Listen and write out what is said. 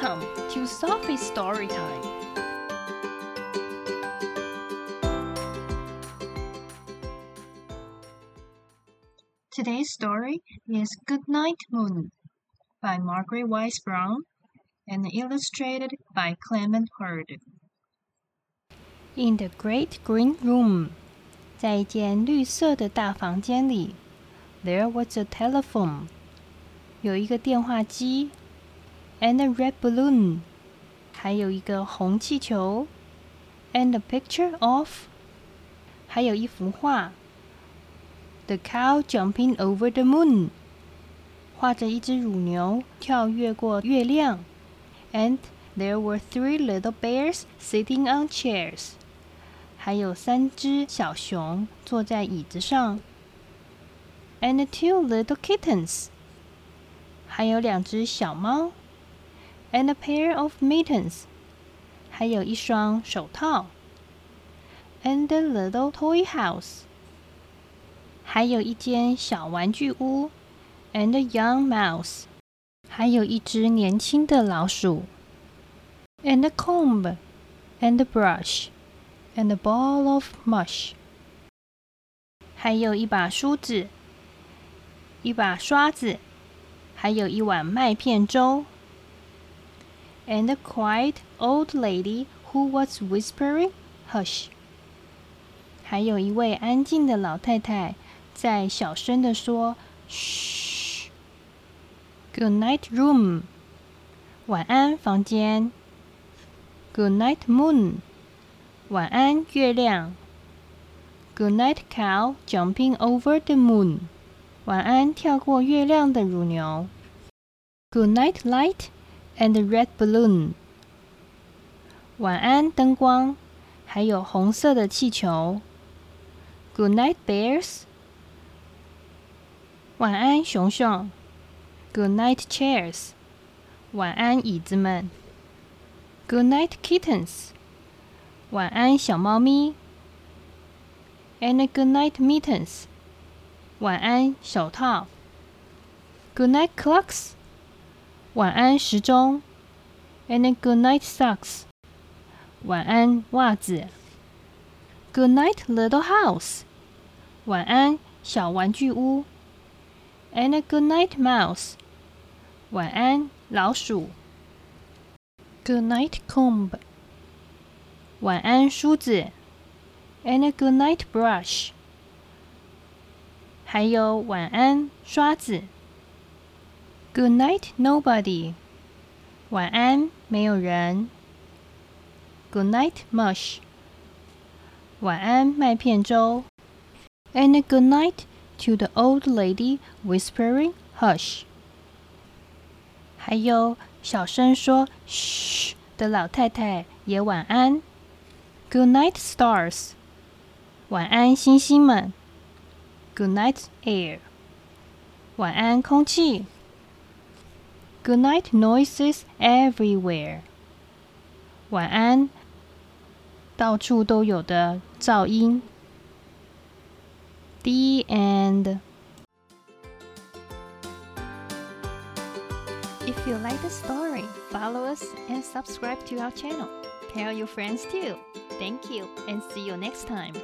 Welcome to Sophie's Story Time. Today's story is Goodnight Moon by Margaret Wise Brown and illustrated by Clement Hurd. In the great green room, 在一间绿色的大房间里，there was a telephone，有一个电话机 ，and a red balloon，还有一个红气球，and a picture of，还有一幅画，the cow jumping over the moon，画着一只乳牛跳跃过月亮，and there were three little bears sitting on chairs。还有三只小熊坐在椅子上，and two little kittens，还有两只小猫 ，and a pair of mittens，还有一双手套，and a little toy house，还有一间小玩具屋，and a young mouse，还有一只年轻的老鼠，and a comb，and a brush。and a ball of mush，还有一把梳子，一把刷子，还有一碗麦片粥。 And a quiet old lady who was whispering, "Hush." 还有一位安静的老太太在小声的说：“嘘。” Good night, room. 晚安，房间。Good night, moon. 晚安，月亮。Good night, cow jumping over the moon。晚安，跳过月亮的乳牛。Good night, light and red balloon。晚安，灯光，还有红色的气球。Good night, bears。晚安，熊熊。Good night, chairs。晚安，椅子们。Good night, kittens。晚安，小猫咪。And a good night, mittens。晚安，手套。Good night, clocks。 晚安，时钟。And a good night, socks。晚安，袜子。Good night, little house。晚安，小玩具屋。And a good night, mouse。晚安，老鼠。Good night, comb。晚安，梳子，and a good night brush。还有晚安，刷子。Good night, nobody。晚安，没有人。Good night, mush。晚安，麦片粥。And a good night to the old lady whispering, "Hush." 还有小声说“嘘”的老太太也晚安。Good night, stars. 晚安，星星们。Good night, air. 晚安，空气。 Good night, noises everywhere. 晚安，到处都有的噪音。The end. If you like the story, follow us and subscribe to our channel. Tell your friends too. Thank you and see you next time.